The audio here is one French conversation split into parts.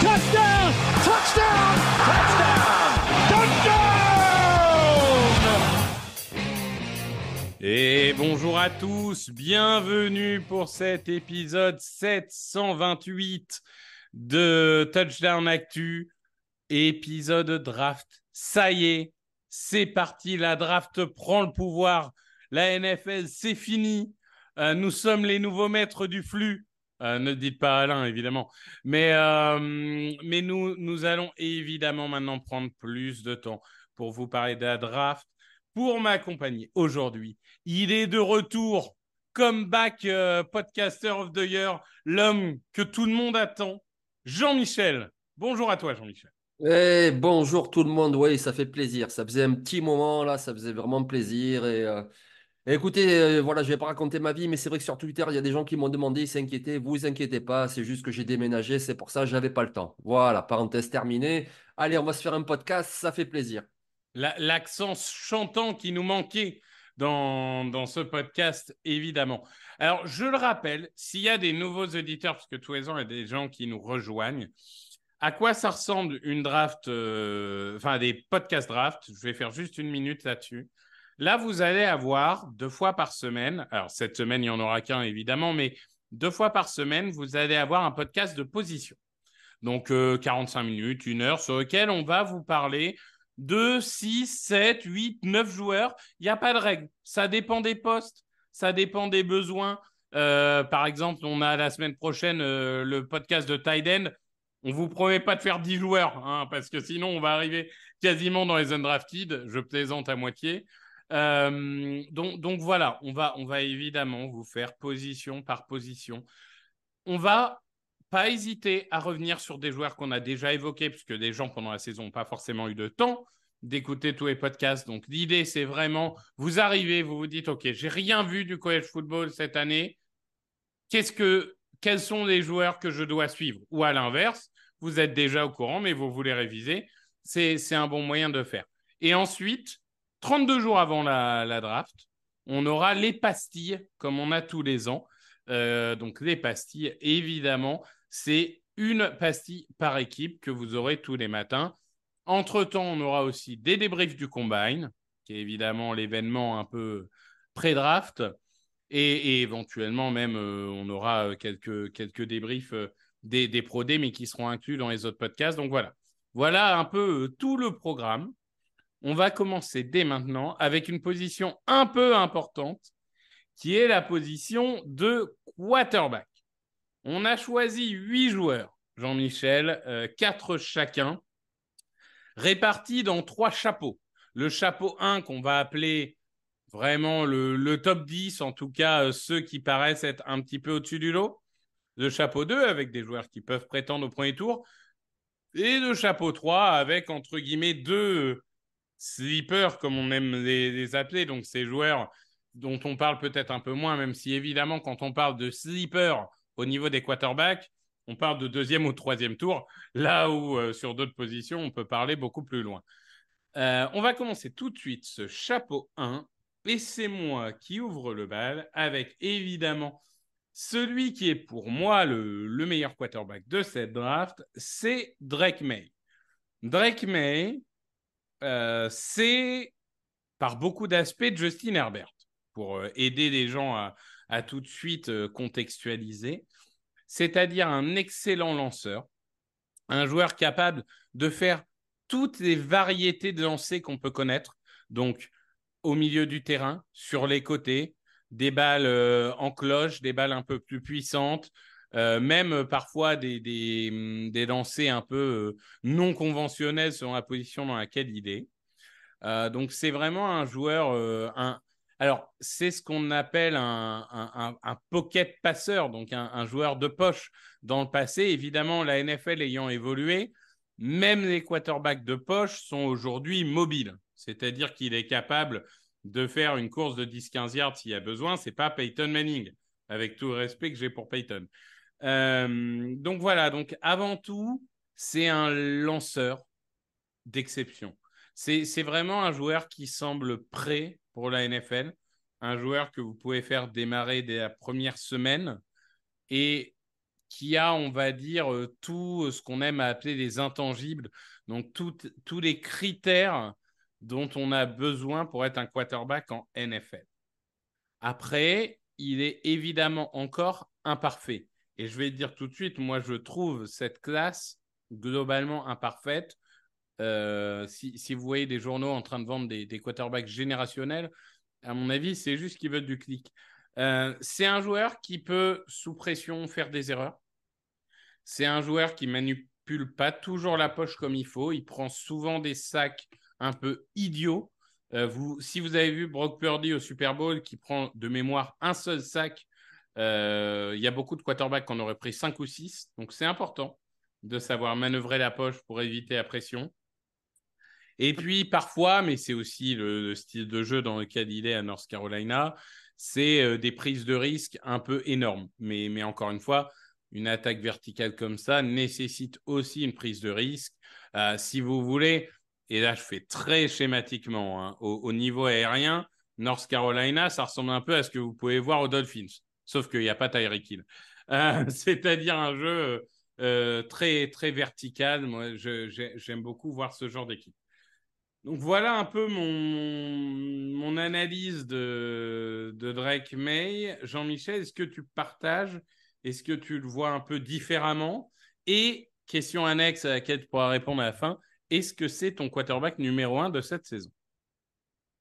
Touchdown. Touchdown. Touchdown. Et bonjour à tous, bienvenue pour cet épisode 728 de Touchdown Actu, épisode draft. Ça y est, c'est parti, la draft prend le pouvoir. La NFL, c'est fini. Euh, nous sommes les nouveaux maîtres du flux. Euh, ne dites pas Alain, évidemment. Mais, euh, mais nous, nous allons évidemment maintenant prendre plus de temps pour vous parler de la draft. Pour m'accompagner aujourd'hui, il est de retour, comeback euh, podcaster of the year, l'homme que tout le monde attend, Jean-Michel. Bonjour à toi, Jean-Michel. Eh, bonjour tout le monde, oui, ça fait plaisir. Ça faisait un petit moment là, ça faisait vraiment plaisir. Et, euh, écoutez, euh, voilà, je vais pas raconter ma vie, mais c'est vrai que sur Twitter, il y a des gens qui m'ont demandé, ils s'inquiétaient. Vous inquiétez pas, c'est juste que j'ai déménagé, c'est pour ça que j'avais pas le temps. Voilà, parenthèse terminée. Allez, on va se faire un podcast, ça fait plaisir. La- L'accent chantant qui nous manquait dans, dans ce podcast, évidemment. Alors, je le rappelle, s'il y a des nouveaux auditeurs, parce que tous les ans, il y a des gens qui nous rejoignent, à quoi ça ressemble une draft, euh, enfin des podcasts draft? Je vais faire juste une minute là-dessus. Là, vous allez avoir deux fois par semaine, alors cette semaine, il n'y en aura qu'un évidemment, mais deux fois par semaine, vous allez avoir un podcast de position. Donc, euh, 45 minutes, une heure, sur lequel on va vous parler de 6, 7, 8, 9 joueurs. Il n'y a pas de règle. Ça dépend des postes, ça dépend des besoins. Euh, par exemple, on a la semaine prochaine euh, le podcast de Tight End. On vous promet pas de faire 10 joueurs, hein, parce que sinon on va arriver quasiment dans les undrafted. Je plaisante à moitié. Euh, donc, voilà, on va, on va évidemment vous faire position par position. On va pas hésiter à revenir sur des joueurs qu'on a déjà évoqués, puisque des gens pendant la saison n'ont pas forcément eu de temps d'écouter tous les podcasts. Donc l'idée, c'est vraiment, vous arrivez, vous vous dites, OK, j'ai rien vu du college football cette année. Qu'est-ce que, quels sont les joueurs que je dois suivre? Ou à l'inverse, vous êtes déjà au courant, mais vous voulez réviser. C'est un bon moyen de faire. Et ensuite, 32 jours avant la, draft, on aura les pastilles, comme on a tous les ans. Euh, donc les pastilles, évidemment, c'est une pastille par équipe que vous aurez tous les matins. Entre-temps, on aura aussi des débriefs du Combine, qui est évidemment l'événement un peu pré-draft. Et, éventuellement, même, euh, on aura euh, quelques, débriefs des, des Pro Day, mais qui seront inclus dans les autres podcasts. Donc voilà. Voilà un peu tout le programme. On va commencer dès maintenant avec une position un peu importante, qui est la position de quarterback. On a choisi huit joueurs, Jean-Michel, euh, quatre chacun, répartis dans trois chapeaux. Le chapeau 1 qu'on va appeler vraiment le, top 10, en tout cas euh, ceux qui paraissent être un petit peu au-dessus du lot. Le chapeau 2 avec des joueurs qui peuvent prétendre au premier tour. Et le chapeau 3 avec, entre guillemets, deux, sleepers, comme on aime les, appeler, donc ces joueurs dont on parle peut-être un peu moins, même si évidemment, quand on parle de sleepers au niveau des quarterbacks, on parle de deuxième ou troisième tour, là où euh, sur d'autres positions, on peut parler beaucoup plus loin. Euh, on va commencer tout de suite ce chapeau 1, et c'est moi qui ouvre le bal avec évidemment celui qui est pour moi le meilleur quarterback de cette draft, c'est Drake May. Drake May, euh, c'est par beaucoup d'aspects Justin Herbert, pour euh, aider les gens à, tout de suite euh, contextualiser. C'est-à-dire un excellent lanceur, un joueur capable de faire toutes les variétés de lancers qu'on peut connaître. Donc, au milieu du terrain, sur les côtés, des balles en cloche, des balles un peu plus puissantes, euh, même euh, parfois des, des, hum, des, lancers un peu euh, non conventionnels selon la position dans laquelle il est. Donc c'est vraiment un joueur, un... alors c'est ce qu'on appelle un, un, un, pocket passeur, donc un, joueur de poche dans le passé. Évidemment, la NFL ayant évolué, même les quarterbacks de poche sont aujourd'hui mobiles, c'est-à-dire qu'il est capable de faire une course de 10-15 yards s'il y a besoin. C'est pas Peyton Manning, avec tout le respect que j'ai pour Peyton. Euh, donc voilà, donc avant tout, c'est un lanceur d'exception. C'est vraiment un joueur qui semble prêt pour la NFL, un joueur que vous pouvez faire démarrer dès la première semaine et qui a, on va dire, euh, tout ce qu'on aime appeler les intangibles, donc tous les critères dont on a besoin pour être un quarterback en NFL. Après, il est évidemment encore imparfait. Et je vais dire tout de suite, moi, je trouve cette classe globalement imparfaite. Euh, si, vous voyez des journaux en train de vendre des, quarterbacks générationnels, à mon avis, c'est juste qu'ils veulent du clic. Euh, c'est un joueur qui peut, sous pression, faire des erreurs. C'est un joueur qui manipule pas toujours la poche comme il faut. Il prend souvent des sacs un peu idiots. Euh, si vous avez vu Brock Purdy au Super Bowl qui prend de mémoire un seul sac il y a beaucoup de quarterbacks qui en auraient pris 5 ou 6. Donc, c'est important de savoir manœuvrer la poche pour éviter la pression. Et puis, parfois, mais c'est aussi le, le, style de jeu dans lequel il est à North Carolina, c'est euh, des prises de risque un peu énormes. Mais, mais encore une fois, une attaque verticale comme ça nécessite aussi une prise de risque. Euh, si vous voulez, et là je fais très schématiquement, hein, au, au, niveau aérien, North Carolina, ça ressemble un peu à ce que vous pouvez voir aux Dolphins sauf qu'il n'y a pas Tyreek Hill. Euh, C'est-à-dire un jeu euh, très, très vertical. Moi, j'aime beaucoup voir ce genre d'équipe. Donc voilà un peu mon, mon analyse de, de Drake May. Jean-Michel, est-ce que tu partages? Est-ce que tu le vois un peu différemment? Et question annexe à laquelle tu pourras répondre à la fin, est-ce que c'est ton quarterback numéro un de cette saison?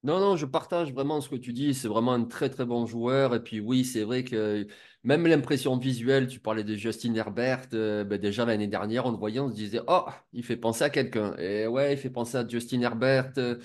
Non, non, je partage vraiment ce que tu dis. C'est vraiment un très, très bon joueur. Et puis, oui, c'est vrai que même l'impression visuelle, tu parlais de Justin Herbert, euh, ben déjà l'année dernière, on le voyait, on se disait, oh, il fait penser à quelqu'un. Et ouais, il fait penser à Justin Herbert. Euh,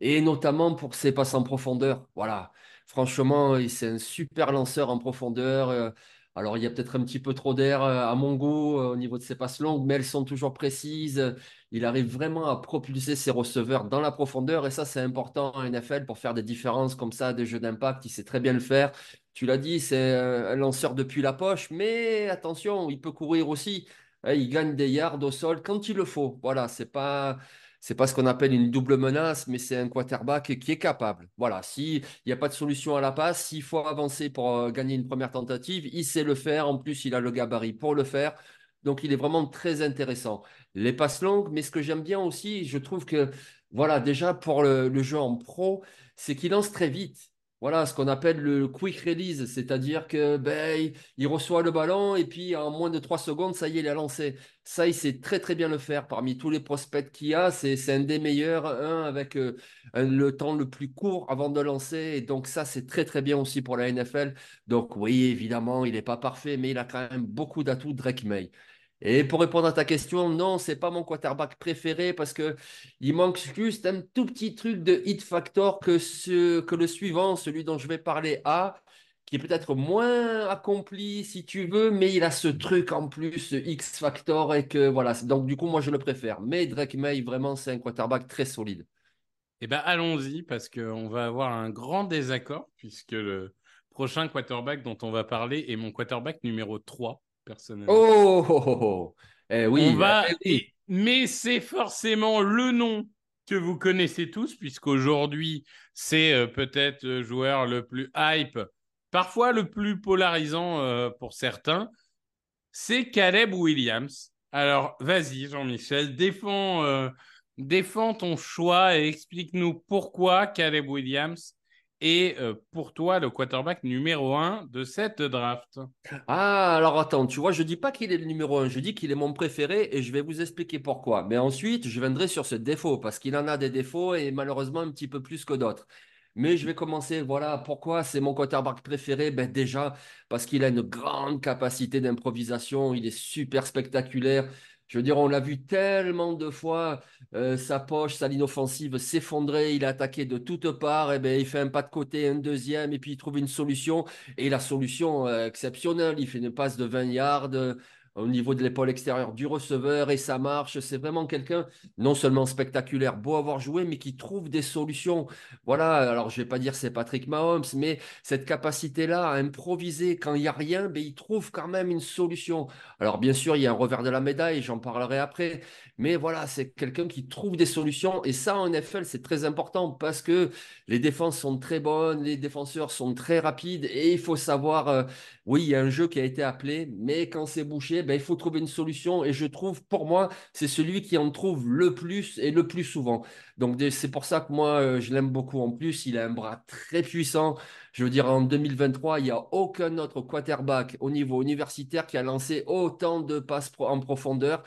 et notamment pour ses passes en profondeur. Voilà. Franchement, c'est un super lanceur en profondeur. Euh, alors, il y a peut-être un petit peu trop d'air à mon goût au niveau de ses passes longues, mais elles sont toujours précises. Il arrive vraiment à propulser ses receveurs dans la profondeur et ça, c'est important en NFL pour faire des différences comme ça, des jeux d'impact. Il sait très bien le faire. Tu l'as dit, c'est un lanceur depuis la poche, mais attention, il peut courir aussi. Hein, il gagne des yards au sol quand il le faut. Voilà, c'est pas c'est pas ce qu'on appelle une double menace, mais c'est un quarterback qui est capable. Voilà, s'il n'y a pas de solution à la passe, s'il faut avancer pour euh, gagner une première tentative, il sait le faire. En plus, il a le gabarit pour le faire. Donc, il est vraiment très intéressant. Les passes longues, mais ce que j'aime bien aussi, je trouve que, voilà, déjà pour le, jeu en pro, c'est qu'il lance très vite. Voilà ce qu'on appelle le quick release, c'est-à-dire que ben, il reçoit le ballon et puis en moins de trois secondes, ça y est, il a lancé. Ça, il sait très très bien le faire. Parmi tous les prospects qu'il a, c'est un des meilleurs, avec euh, le temps le plus court avant de lancer. Et donc ça, c'est très très bien aussi pour la NFL. Donc oui, évidemment, il n'est pas parfait, mais il a quand même beaucoup d'atouts, Drake May. Et pour répondre à ta question, non, c'est pas mon quarterback préféré parce que il manque juste un tout petit truc de hit factor que, le suivant, celui dont je vais parler, a, qui est peut-être moins accompli si tu veux, mais il a ce truc en plus, X factor et que voilà. Donc du coup, moi je le préfère. Mais Drake May, vraiment, c'est un quarterback très solide. Eh bien, allons-y, parce qu'on va avoir un grand désaccord, puisque le prochain quarterback dont on va parler est mon quarterback numéro 3, personnellement. Oh, oh, oh, oh. Eh oui, On va... oui. et- Mais c'est forcément le nom que vous connaissez tous, puisqu'aujourd'hui, c'est euh, peut-être le joueur le plus hype, parfois le plus polarisant euh, pour certains. C'est Caleb Williams. Alors, vas-y, Jean-Michel, défends, euh, défends ton choix et explique-nous pourquoi Caleb Williams est euh, pour toi le quarterback numéro un de cette draft. Ah, alors attends, tu vois, je dis pas qu'il est le numéro un, je dis qu'il est mon préféré et je vais vous expliquer pourquoi. Mais ensuite, je viendrai sur ce défaut parce qu'il en a des défauts et malheureusement un petit peu plus que d'autres. Mais je vais commencer, voilà, pourquoi c'est mon quarterback préféré? Ben déjà, parce qu'il a une grande capacité d'improvisation, il est super spectaculaire. Je veux dire, on l'a vu tellement de fois, euh, sa poche, sa ligne offensive s'effondrer, il a attaqué de toutes parts, et ben, il fait un pas de côté, un deuxième, et puis il trouve une solution. Et la solution euh, exceptionnelle, il fait une passe de 20 yards au niveau de l'épaule extérieure du receveur et ça marche. C'est vraiment quelqu'un non seulement spectaculaire, beau avoir joué, mais qui trouve des solutions. Voilà, alors je vais pas dire c'est Patrick Mahomes, mais cette capacité-là à improviser quand il n'y a rien, ben, il trouve quand même une solution. Alors bien sûr, il y a un revers de la médaille, j'en parlerai après, mais voilà, c'est quelqu'un qui trouve des solutions et ça en NFL, c'est très important parce que les défenses sont très bonnes, les défenseurs sont très rapides et il faut savoir, euh, oui, il y a un jeu qui a été appelé, mais quand c'est bouché, ben, il faut trouver une solution et je trouve, pour moi, c'est celui qui en trouve le plus et le plus souvent. Donc c'est pour ça que moi, euh, je l'aime beaucoup. En plus, il a un bras très puissant. Je veux dire, en 2023, il n'y a aucun autre quarterback au niveau universitaire qui a lancé autant de passes en profondeur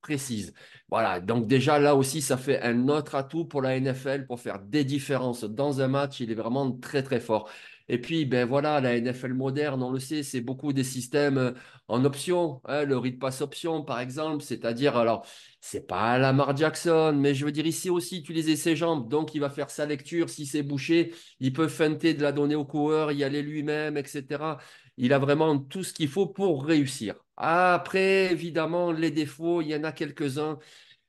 précises. Voilà, donc déjà là aussi, ça fait un autre atout pour la NFL pour faire des différences dans un match. Il est vraiment très, très fort. Et puis, ben voilà, la NFL moderne, on le sait, c'est beaucoup des systèmes euh, en option, hein, le read pass option, par exemple, c'est-à-dire, alors, c'est pas Lamar Jackson, mais je veux dire, ici aussi, utiliser ses jambes, donc il va faire sa lecture, si c'est bouché, il peut feinter de la donner au coureur, y aller lui-même, etc. Il a vraiment tout ce qu'il faut pour réussir. Après, évidemment, les défauts, il y en a quelques-uns.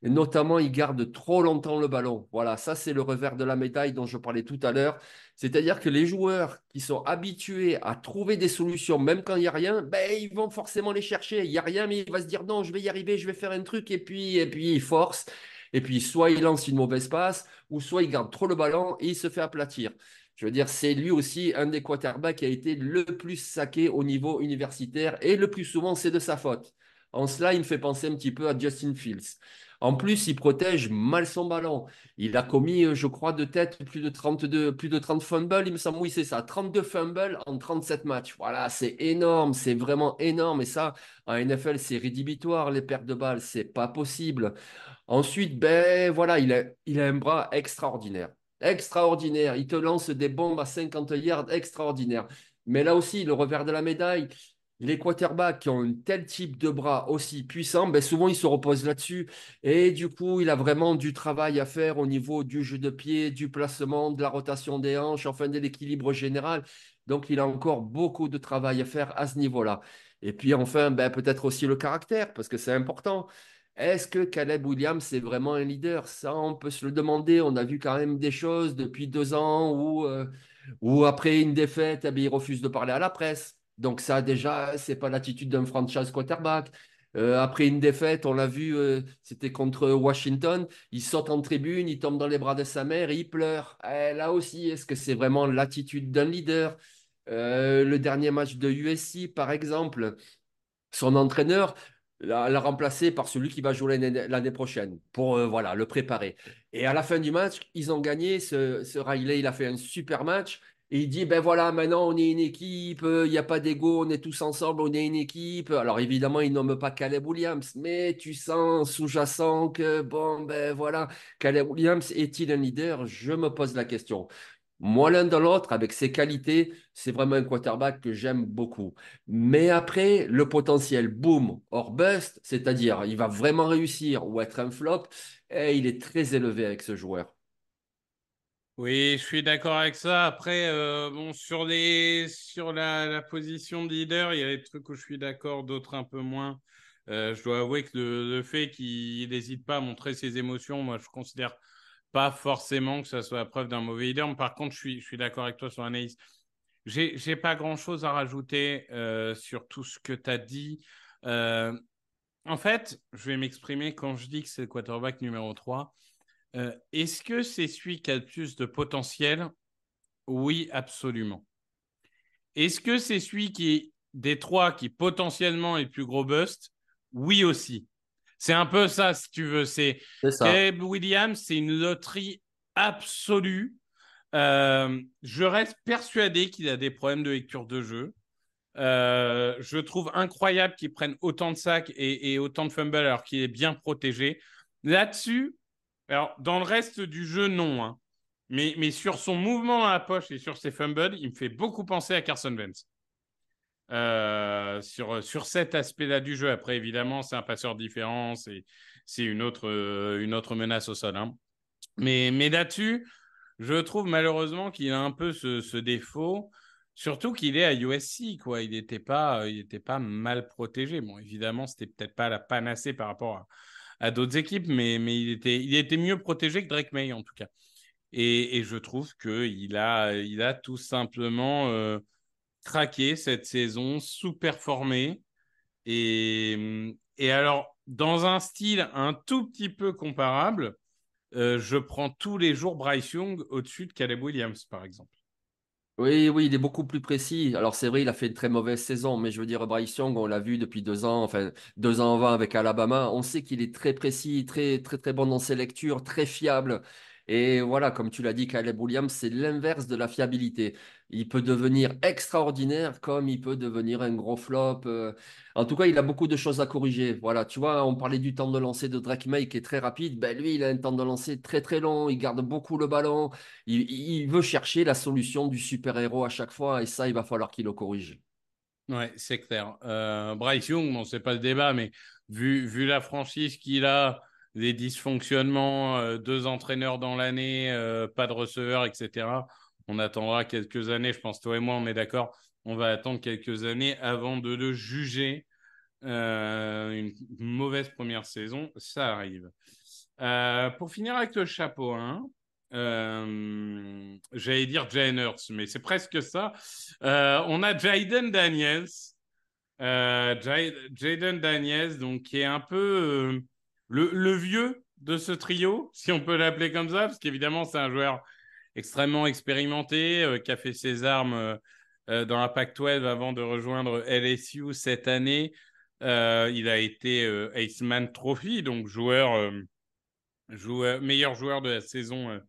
Notamment, il garde trop longtemps le ballon. Voilà, ça c'est le revers de la médaille dont je parlais tout à l'heure. C'est-à-dire que les joueurs qui sont habitués à trouver des solutions, même quand il n'y a rien, ben, ils vont forcément les chercher. Il n'y a rien, mais il va se dire non, je vais y arriver, je vais faire un truc, et puis, et puis il force. Et puis, soit il lance une mauvaise passe, ou soit il garde trop le ballon et il se fait aplatir. Je veux dire, c'est lui aussi un des quarterbacks qui a été le plus saqué au niveau universitaire, et le plus souvent, c'est de sa faute. En cela, il me fait penser un petit peu à Justin Fields. En plus, il protège mal son ballon. Il a commis, euh, je crois, de tête plus de 32, plus de 30 fumbles, il me semble. Oui, c'est ça. 32 fumbles en 37 matchs. Voilà, c'est énorme. C'est vraiment énorme. Et ça, en NFL, c'est rédhibitoire. Les pertes de balles, c'est pas possible. Ensuite, ben voilà, il a, un bras extraordinaire. Extraordinaire. Il te lance des bombes à 50 yards extraordinaires. Mais là aussi, le revers de la médaille, les quarterbacks qui ont un tel type de bras aussi puissant, ben souvent ils se reposent là-dessus. Et du coup, il a vraiment du travail à faire au niveau du jeu de pied, du placement, de la rotation des hanches, enfin de l'équilibre général. Donc, il a encore beaucoup de travail à faire à ce niveau-là. Et puis enfin, ben, peut-être aussi le caractère, parce que c'est important. Est-ce que Caleb Williams est vraiment un leader? Ça, on peut se le demander. On a vu quand même des choses depuis deux ans où, euh, après une défaite, eh il refuse de parler à la presse. Donc ça, déjà, c'est pas l'attitude d'un franchise quarterback. Euh, après une défaite, on l'a vu, euh, c'était contre Washington. Il saute en tribune, il tombe dans les bras de sa mère et il pleure. Eh, là aussi, est-ce que c'est vraiment l'attitude d'un leader? Euh, le dernier match de USC, par exemple, son entraîneur l'a l'a remplacé par celui qui va jouer l'année prochaine pour voilà, le préparer. Et à la fin du match, ils ont gagné. Ce, ce Riley, il a fait un super match. Il dit, ben voilà, maintenant on est une équipe, il n'y a pas d'ego, on est tous ensemble, on est une équipe. Alors évidemment, il nomme pas Caleb Williams, mais tu sens sous-jacent que, bon, ben voilà, Caleb Williams est-il un leader? Je me pose la question. Moi, l'un dans l'autre, avec ses qualités, c'est vraiment un quarterback que j'aime beaucoup. Mais après, le potentiel boom or bust, c'est-à-dire il va vraiment réussir ou être un flop, et il est très élevé avec ce joueur. Oui, je suis d'accord avec ça. Après, euh, bon, sur les, sur la, position de leader, il y a des trucs où je suis d'accord, d'autres un peu moins. Euh, je dois avouer que le, fait qu'il n'hésite pas à montrer ses émotions, moi, je considère pas forcément que ça soit la preuve d'un mauvais leader. Par contre, je suis, je suis d'accord avec toi sur l'analyse. J'ai, j'ai pas grand chose à rajouter euh, sur tout ce que tu as dit. En fait, je vais m'exprimer quand je dis que c'est le quarterback numéro 3. Euh, est-ce que c'est celui qui a le plus de potentiel? Oui, absolument. Est-ce que c'est celui qui des trois qui potentiellement est le plus gros bust? Oui aussi. C'est un peu ça, si tu veux. C'est Caleb Williams, c'est une loterie absolue. Euh, je reste persuadé qu'il a des problèmes de lecture de jeu. Euh, je trouve incroyable qu'il prenne autant de sacs et, autant de fumbles alors qu'il est bien protégé. Là-dessus, alors dans le reste du jeu, non. Hein. Mais, mais sur son mouvement à la poche et sur ses fumbles, il me fait beaucoup penser à Carson Wentz. Euh, sur, sur cet aspect-là du jeu. Après, évidemment, c'est un passeur différent, c'est une autre, euh, une autre menace au sol. Hein. Mais, mais là-dessus, je trouve malheureusement qu'il a un peu ce, défaut, surtout qu'il est à USC. Quoi. Il n'était pas, pas mal protégé. Bon, évidemment, c'était peut-être pas la panacée par rapport à, à d'autres équipes, mais, il, était, mieux protégé que Drake May, en tout cas. Et, je trouve qu'il a, il a tout simplement... Euh, craqué cette saison, sous-performé. Et, et alors, dans un style un tout petit peu comparable, euh, je prends tous les jours Bryce Young au-dessus de Caleb Williams, par exemple. Oui, oui, il est beaucoup plus précis. Alors c'est vrai, il a fait une très mauvaise saison, mais je veux dire, Bryce Young, on l'a vu depuis deux ans, enfin deux ans avant avec Alabama. On sait qu'il est très précis, très très très bon dans ses lectures, très fiable. Et voilà, comme tu l'as dit, Caleb Williams, c'est l'inverse de la fiabilité. Il peut devenir extraordinaire comme il peut devenir un gros flop. Euh. En tout cas, il a beaucoup de choses à corriger. Voilà, tu vois, on parlait du temps de lancer de Drake May qui est très rapide. Ben, lui, il a un temps de lancer très très long. Il garde beaucoup le ballon. Il, veut chercher la solution du super-héros à chaque fois. Et ça, il va falloir qu'il le corrige. Ouais, c'est clair. Euh, Bryce Young, bon, c'est pas le débat, mais vu, vu la franchise qu'il a, les dysfonctionnements, euh, deux entraîneurs dans l'année, euh, pas de receveur, etc. On attendra quelques années, je pense, toi et moi, on est d'accord, on va attendre quelques années avant de le juger. Euh, une mauvaise première saison, ça arrive. pour finir avec le chapeau 1, j'allais dire Jane Hurts, mais c'est presque ça. on a Jaden Daniels. Jaden Daniels, donc, qui est un peu le, vieux de ce trio, si on peut l'appeler comme ça, parce qu'évidemment, c'est un joueur extrêmement expérimenté, euh, qui a fait ses armes euh, euh, dans la Pac-12 avant de rejoindre LSU cette année. il a été Aceman Trophy, donc joueur, joueur, meilleur joueur de la saison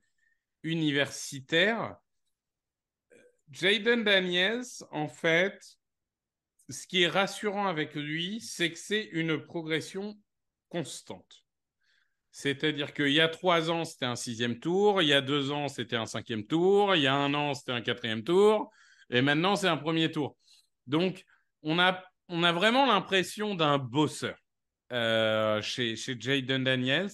universitaire. Jaden Daniels, en fait, ce qui est rassurant avec lui, c'est que c'est une progression constante. C'est-à-dire qu'il y a trois ans, c'était un sixième tour, il y a deux ans, c'était un cinquième tour, il y a un an, c'était un quatrième tour, et maintenant, c'est un premier tour. Donc, on a, on a vraiment l'impression d'un bosseur euh, chez, chez Daniels.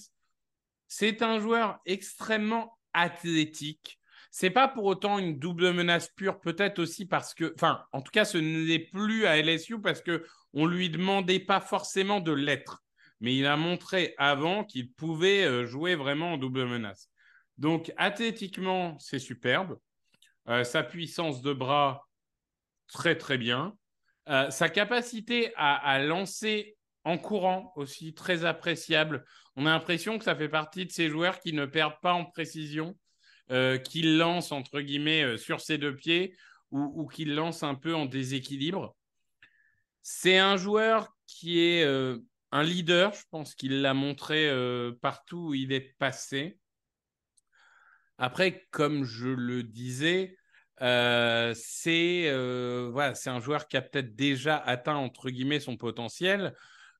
C'est un joueur extrêmement athlétique. C'est pas pour autant une double menace pure, peut-être aussi parce que, enfin, en tout cas, ce n'est plus à LSU parce que on lui demandait pas forcément de l'être mais il a montré avant qu'il pouvait euh, jouer vraiment en double menace. Donc, athlétiquement, c'est superbe. Euh, sa puissance de bras, très, très bien. Euh, sa capacité à, lancer en courant aussi, très appréciable. On a l'impression que ça fait partie de ces joueurs qui ne perdent pas en précision, qui lancent, entre guillemets, sur ses deux pieds ou, ou qui lancent un peu en déséquilibre. C'est un joueur qui est un leader, je pense qu'il l'a montré euh, partout où il est passé. Après, comme je le disais, euh, c'est euh, voilà, c'est un joueur qui a peut-être déjà atteint entre guillemets son potentiel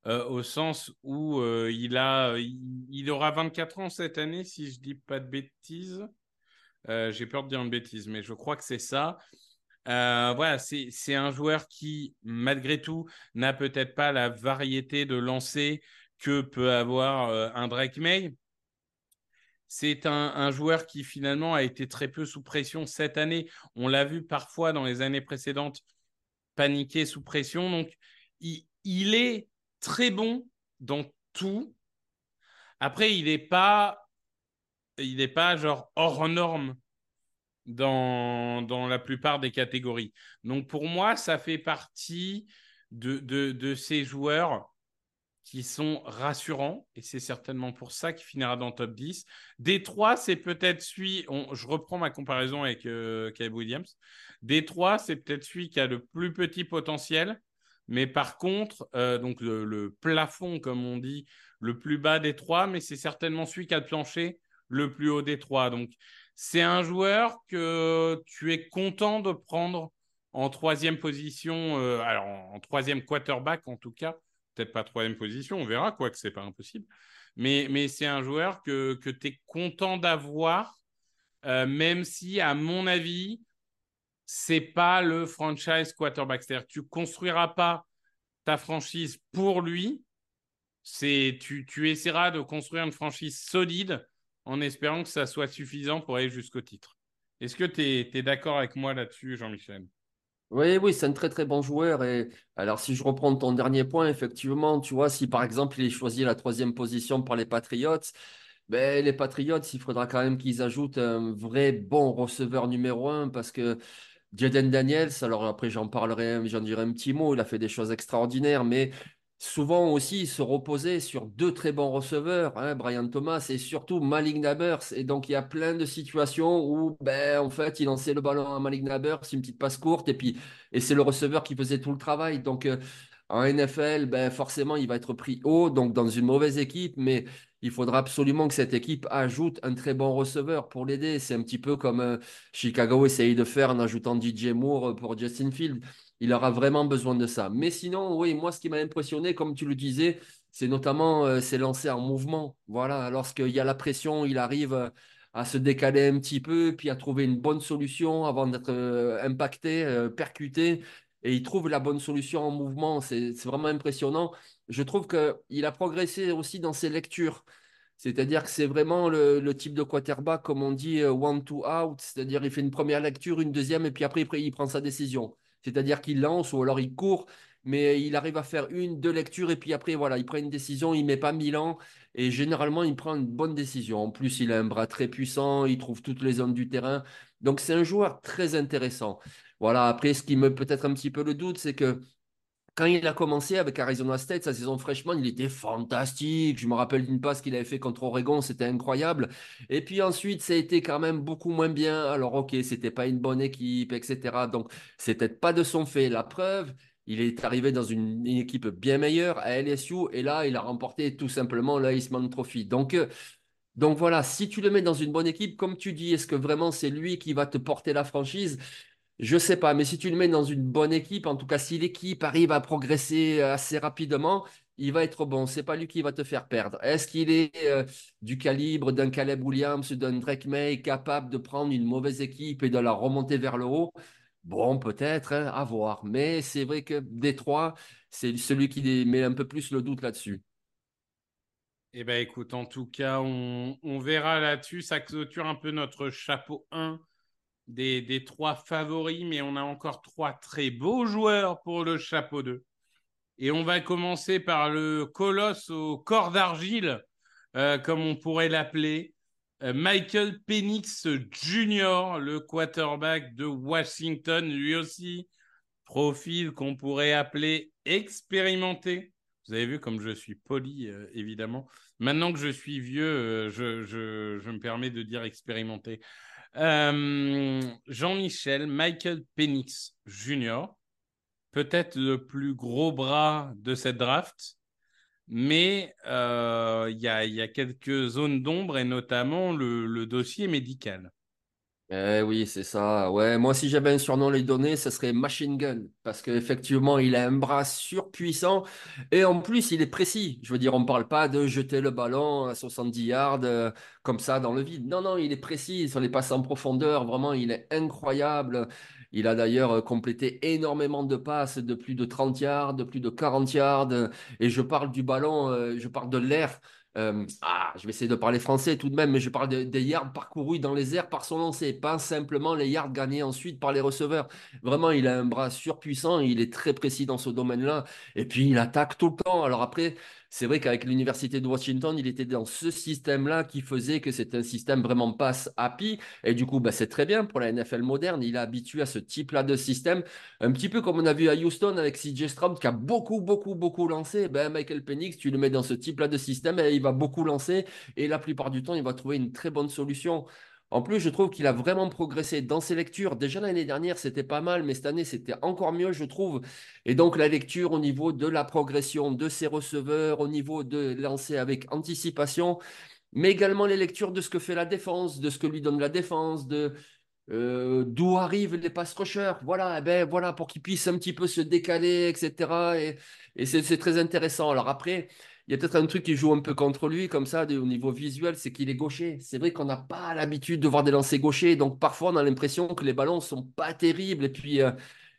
au sens où il a il, aura 24 ans cette année si je dis pas de bêtises. J'ai peur de dire une bêtise, mais je crois que c'est ça. Euh, voilà, c'est un joueur qui, malgré tout, n'a peut-être pas la variété de lancer que peut avoir euh, un Drake May. C'est un, joueur qui finalement a été très peu sous pression cette année. On l'a vu parfois dans les années précédentes paniquer sous pression. Donc, il, est très bon dans tout. Après, il n'est pas pas genre hors norme dans, la plupart des catégories. Donc pour moi, ça fait partie de, ces joueurs qui sont rassurants, et c'est certainement pour ça qu'il finira dans le top 10. Détroit, c'est peut-être celui, je reprends ma comparaison avec euh, Caleb Williams, Détroit, c'est peut-être celui qui a le plus petit potentiel, mais par contre, euh, donc le, plafond, comme on dit, le plus bas des trois, mais c'est certainement celui qui a le plancher le plus haut des trois. Donc, c'est un joueur que tu es content de prendre en troisième position, euh, alors en, troisième quarterback en tout cas, peut-être pas troisième position, on verra, quoi que c'est pas impossible. Mais, c'est un joueur que, tu es content d'avoir, euh, même si, à mon avis, c'est pas le franchise quarterback. C'est-à-dire tu construiras pas ta franchise pour lui. C'est tu, tu essaieras de construire une franchise solide en espérant que ça soit suffisant pour aller jusqu'au titre. Est-ce que tu es, d'accord avec moi là-dessus, Jean-Michel? Oui, oui, c'est un très très bon joueur. Et alors, si je reprends ton dernier point, effectivement, tu vois, si par exemple il est choisi la troisième position par les Patriots, ben, les Patriots, il faudra quand même qu'ils ajoutent un vrai bon receveur numéro un parce que Jaden Daniels, alors après j'en parlerai, j'en dirai un petit mot, il a fait des choses extraordinaires, mais souvent aussi se reposer sur deux très bons receveurs, hein, Brian Thomas et surtout Malik Nabers. Et donc, il y a plein de situations où, ben, en fait, il lançait le ballon à Malik Nabers, une petite passe courte, et puis, et c'est le receveur qui faisait tout le travail. Donc, euh, en NFL, ben, forcément, il va être pris haut, donc dans une mauvaise équipe, mais il faudra absolument que cette équipe ajoute un très bon receveur pour l'aider. C'est un petit peu comme euh, Chicago essaye de faire en ajoutant DJ Moore pour Justin Field. Il aura vraiment besoin de ça. Mais sinon, oui, moi, ce qui m'a impressionné, comme tu le disais, c'est notamment euh, c'est lancé en mouvement. Voilà, lorsqu'il y a la pression, il arrive euh, à se décaler un petit peu, puis à trouver une bonne solution avant d'être impacté, percuté et il trouve la bonne solution en mouvement. C'est vraiment impressionnant. Je trouve qu'il a progressé aussi dans ses lectures. C'est-à-dire que c'est vraiment le, type de quarterback, comme on dit, euh, one to out. C'est-à-dire il fait une première lecture, une deuxième, et puis après, il prend sa décision. C'est-à-dire qu'il lance ou alors il court, mais il arrive à faire une, deux lectures, et puis après, voilà, il prend une décision, il met pas mille ans, et généralement, il prend une bonne décision. En plus, il a un bras très puissant, il trouve toutes les zones du terrain. Donc, c'est un joueur très intéressant. Voilà, après, ce qui me peut-être un petit peu le doute, c'est que quand il a commencé avec Arizona State, sa saison freshman, il était fantastique. Je me rappelle d'une passe qu'il avait fait contre Oregon, c'était incroyable. Et puis ensuite, ça a été quand même beaucoup moins bien. Alors, ok, c'était pas une bonne équipe, etc. Donc, c'était pas de son fait. La preuve, il est arrivé dans une, équipe bien meilleure à LSU et là, il a remporté tout simplement l'Iceman Trophy. Donc, euh, donc voilà, si tu le mets dans une bonne équipe, comme tu dis, est-ce que vraiment c'est lui qui va te porter la franchise? Je sais pas, mais si tu le mets dans une bonne équipe, en tout cas, si l'équipe arrive à progresser euh, assez rapidement, il va être bon. C'est pas lui qui va te faire perdre. Est-ce qu'il est, euh, du calibre d'un Caleb Williams, d'un Drake May, capable de prendre une mauvaise équipe et de la remonter vers le haut? Bon, peut-être, hein, à voir. Mais c'est vrai que Détroit, c'est celui qui met un peu plus le doute là-dessus. Eh bien, écoute, en tout cas, on, on verra là-dessus. Ça clôture un peu notre chapeau 1 des, trois favoris, mais on a encore trois très beaux joueurs pour le chapeau 2. Et on va commencer par le colosse au corps d'argile, euh, comme on pourrait l'appeler. Euh, Michael Penix Jr., le quarterback de Washington, lui aussi, profil qu'on pourrait appeler expérimenté. Vous avez vu comme je suis poli, euh, évidemment. Maintenant que je suis vieux, je, je, me permets de dire expérimenté. Euh, Jean-Michel, Michael Penix Jr., peut-être le plus gros bras de cette draft, mais euh, il y, a, quelques zones d'ombre et notamment le dossier médical. Eh oui, c'est ça. Ouais, moi, si j'avais un surnom à lui donner, ce serait Machine Gun. Parce qu'effectivement, il a un bras surpuissant. Et en plus, il est précis. Je veux dire, on ne parle pas de jeter le ballon à 70 yards euh, comme ça dans le vide. Non, non, il est précis sur les passes en profondeur. Vraiment, il est incroyable. Il a d'ailleurs euh, complété énormément de passes de plus de 30 yards, de plus de 40 yards. Et je parle du ballon, euh, je parle de l'air. Euh, ah, je vais essayer de parler français tout de même, mais je parle des yards parcourus dans les airs par son lancer, pas simplement les yards gagnés ensuite par les receveurs. Vraiment, il a un bras surpuissant, il est très précis dans ce domaine-là, et puis il attaque tout le temps. Alors après, c'est vrai qu'avec l'université de Washington, il était dans ce système-là qui faisait que c'était un système vraiment pass happy. Et du coup, bah, c'est très bien pour la NFL moderne. Il est habitué à ce type-là de système. Un petit peu comme on a vu à Houston avec CJ Stroud qui a beaucoup, beaucoup, beaucoup lancé. Ben, Michael Penix, tu le mets dans ce type-là de système et il va beaucoup lancer. Et la plupart du temps, il va trouver une très bonne solution. En plus, je trouve qu'il a vraiment progressé dans ses lectures. Déjà l'année dernière, c'était pas mal, mais cette année, c'était encore mieux, je trouve. Et donc, la lecture au niveau de la progression de ses receveurs, au niveau de lancer avec anticipation, mais également les lectures de ce que fait la défense, de ce que lui donne la défense, de euh, d'où arrivent les pass rushers. Voilà, eh ben, voilà pour qu'il puisse un petit peu se décaler, etc. Et, et c'est très intéressant. Alors après, il y a peut-être un truc qui joue un peu contre lui, comme ça, au niveau visuel, c'est qu'il est gaucher. C'est vrai qu'on n'a pas l'habitude de voir des lancers gauchers, donc parfois on a l'impression que les ballons sont pas terribles. Et puis, euh,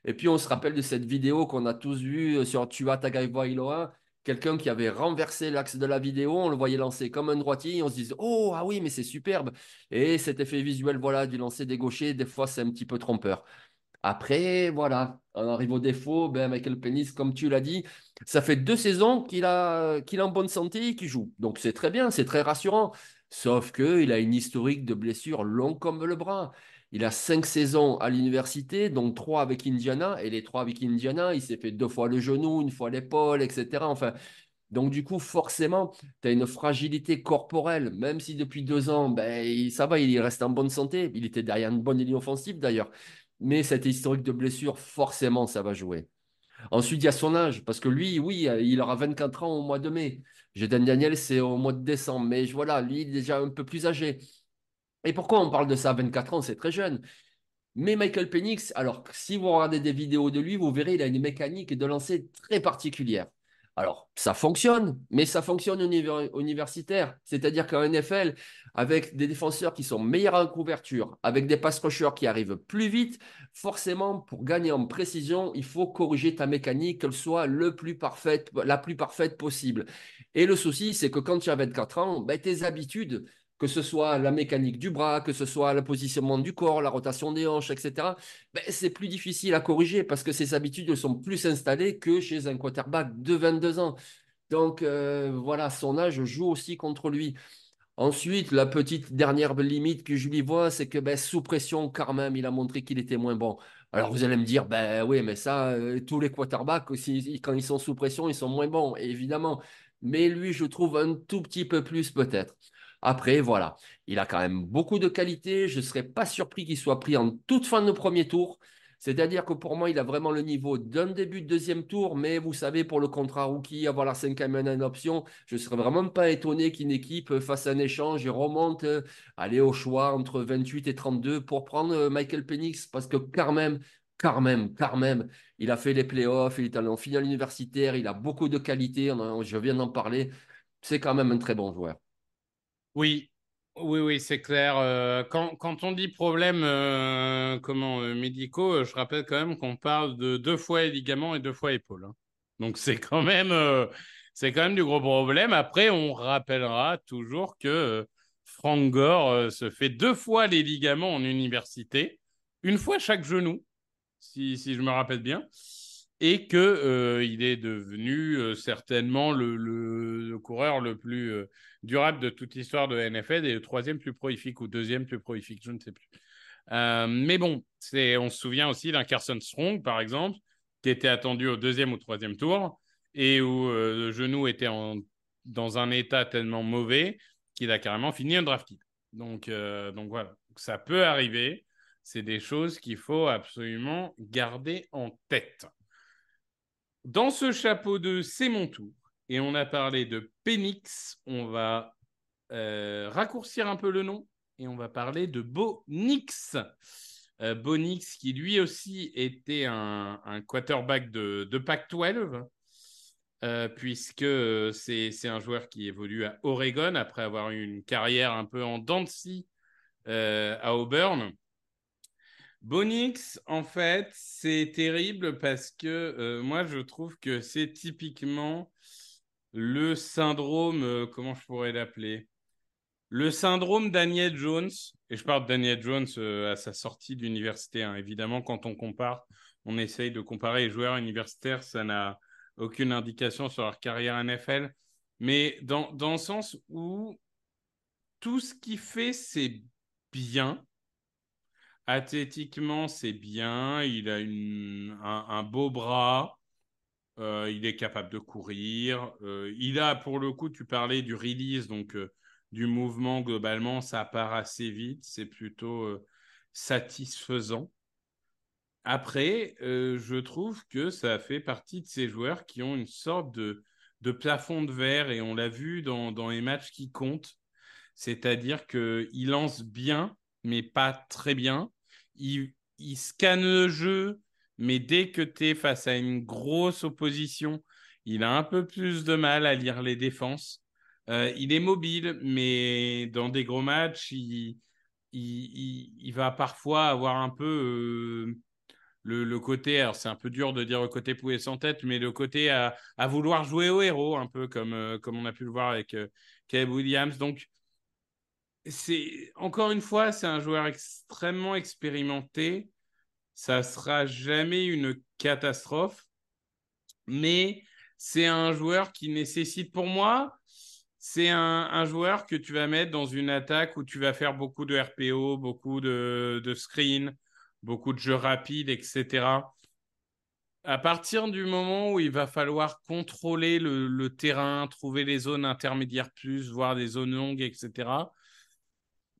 et puis on se rappelle de cette vidéo qu'on a tous vue euh, sur Tua Tagovailoa, quelqu'un qui avait renversé l'axe de la vidéo, on le voyait lancer comme un droitier, on se disait oh ah oui mais c'est superbe. Et cet effet visuel voilà du lancer des gauchers, des fois c'est un petit peu trompeur. Après, voilà, on arrive au défaut. Ben, Michael Penis, comme tu l'as dit, ça fait deux saisons qu'il a, qu'il est en bonne santé et qu'il joue. Donc c'est très bien, c'est très rassurant. Sauf qu'il a une historique de blessures longue comme le bras. Il a cinq saisons à l'université, donc trois avec Indiana. Et les trois avec Indiana, il s'est fait deux fois le genou, une fois l'épaule, etc. Enfin, donc, du coup, forcément, tu as une fragilité corporelle, même si depuis deux ans, ben, ça va, il reste en bonne santé. Il était derrière une bonne ligne offensive d'ailleurs mais cette historique de blessure, forcément, ça va jouer. Ensuite, il y a son âge, parce que lui, oui, il aura 24 ans au mois de mai. Jaden Daniel, c'est au mois de décembre, mais voilà, lui, il est déjà un peu plus âgé. Et pourquoi on parle de ça à 24 ans? C'est très jeune. Mais Michael Penix, alors, si vous regardez des vidéos de lui, vous verrez, il a une mécanique de lancer très particulière. Alors, ça fonctionne, mais ça fonctionne universitaire. C'est-à-dire qu'en NFL, avec des défenseurs qui sont meilleurs en couverture, avec des pass rushers qui arrivent plus vite, forcément, pour gagner en précision, il faut corriger ta mécanique, qu'elle soit la plus parfaite possible. Et le souci, c'est que quand tu as 24 ans, ben, tes habitudes que ce soit la mécanique du bras, que ce soit le positionnement du corps, la rotation des hanches, etc., ben, c'est plus difficile à corriger parce que ces habitudes sont plus installées que chez un quarterback de 22 ans. Donc euh, voilà, son âge joue aussi contre lui. Ensuite, la petite dernière limite que je lui vois, c'est que ben, sous pression, quand même, il a montré qu'il était moins bon. Alors vous allez me dire, ben oui, mais ça, euh, tous les quarterbacks, quand ils sont sous pression, ils sont moins bons, évidemment. Mais lui, je trouve un tout petit peu plus peut-être. Après, voilà, il a quand même beaucoup de qualités. Je ne serais pas surpris qu'il soit pris en toute fin de premier tour. C'est-à-dire que pour moi, il a vraiment le niveau d'un début de deuxième tour, mais vous savez, pour le contrat rookie, avoir la cinquième année en option, je ne serais vraiment pas étonné qu'une équipe fasse un échange et remonte, aller au choix entre 28 et 32 pour prendre euh, Michael Penix, parce que quand même, quand même, quand même, il a fait les playoffs, il est allé en finale universitaire, il a beaucoup de qualités, je viens d'en parler. C'est quand même un très bon joueur. Oui, oui, oui, c'est clair. Euh, quand, on dit problème euh, comment, euh, médicaux, je rappelle quand même qu'on parle de deux fois ligaments et deux fois épaules. Hein. Donc c'est quand même c'est quand même du gros problème. Après, on rappellera toujours que Frank Gore se fait deux fois les ligaments en université, une fois chaque genou, si je me rappelle bien et que euh, il est devenu euh, certainement le, coureur le plus euh, durable de toute l'histoire de NFL et le troisième plus prolifique ou deuxième plus prolifique, je ne sais plus. mais bon, c'est, on se souvient aussi d'un Carson Strong, par exemple, qui était attendu au deuxième ou troisième tour et où le genou était dans un état tellement mauvais qu'il a carrément fini un draft donc voilà, ça peut arriver. C'est des choses qu'il faut absolument garder en tête. Dans ce chapeau de C'est mon tour, et on a parlé de Penix, on va euh, raccourcir un peu le nom et on va parler de Bonix. Euh, Bonix qui lui aussi était un, quarterback de, de Pac-12, euh, puisque c'est un joueur qui évolue à Oregon après avoir eu une carrière un peu en dents à Auburn. Bonix, en fait, c'est terrible parce que euh, moi, je trouve que c'est typiquement le syndrome, euh, comment je pourrais l'appeler? Le syndrome Daniel Jones, et je parle de Daniel Jones euh, à sa sortie d'université. Hein. Évidemment, quand on compare, on essaye de comparer les joueurs universitaires, ça n'a aucune indication sur leur carrière NFL. mais dans, dans le sens où tout ce qu'il fait, c'est bien. Athlétiquement, c'est bien. Il a un, beau bras. Euh, il est capable de courir. Euh, il a, pour le coup, tu parlais du release, donc euh, du mouvement globalement, ça part assez vite. C'est plutôt satisfaisant. Après, je trouve que ça fait partie de ces joueurs qui ont une sorte de, de plafond de verre et on l'a vu dans, dans les matchs qui comptent. C'est-à-dire qu'il lance bien, mais pas très bien. Il, scanne le jeu, mais dès que tu es face à une grosse opposition, il a un peu plus de mal à lire les défenses. Euh, il est mobile, mais dans des gros matchs, il, il, va parfois avoir un peu euh, le, côté, alors c'est un peu dur de dire le côté poulet sans tête, mais le côté à, vouloir jouer au héros, un peu comme, euh, comme on a pu le voir avec Caleb Williams. Donc, c'est encore une fois, c'est un joueur extrêmement expérimenté. Ça sera jamais une catastrophe, mais c'est un joueur qui nécessite, pour moi, c'est un, joueur que tu vas mettre dans une attaque où tu vas faire beaucoup de RPO, beaucoup de, screen, beaucoup de jeux rapides, etc. À partir du moment où il va falloir contrôler le, le terrain, trouver les zones intermédiaires plus, voir des zones longues, etc.,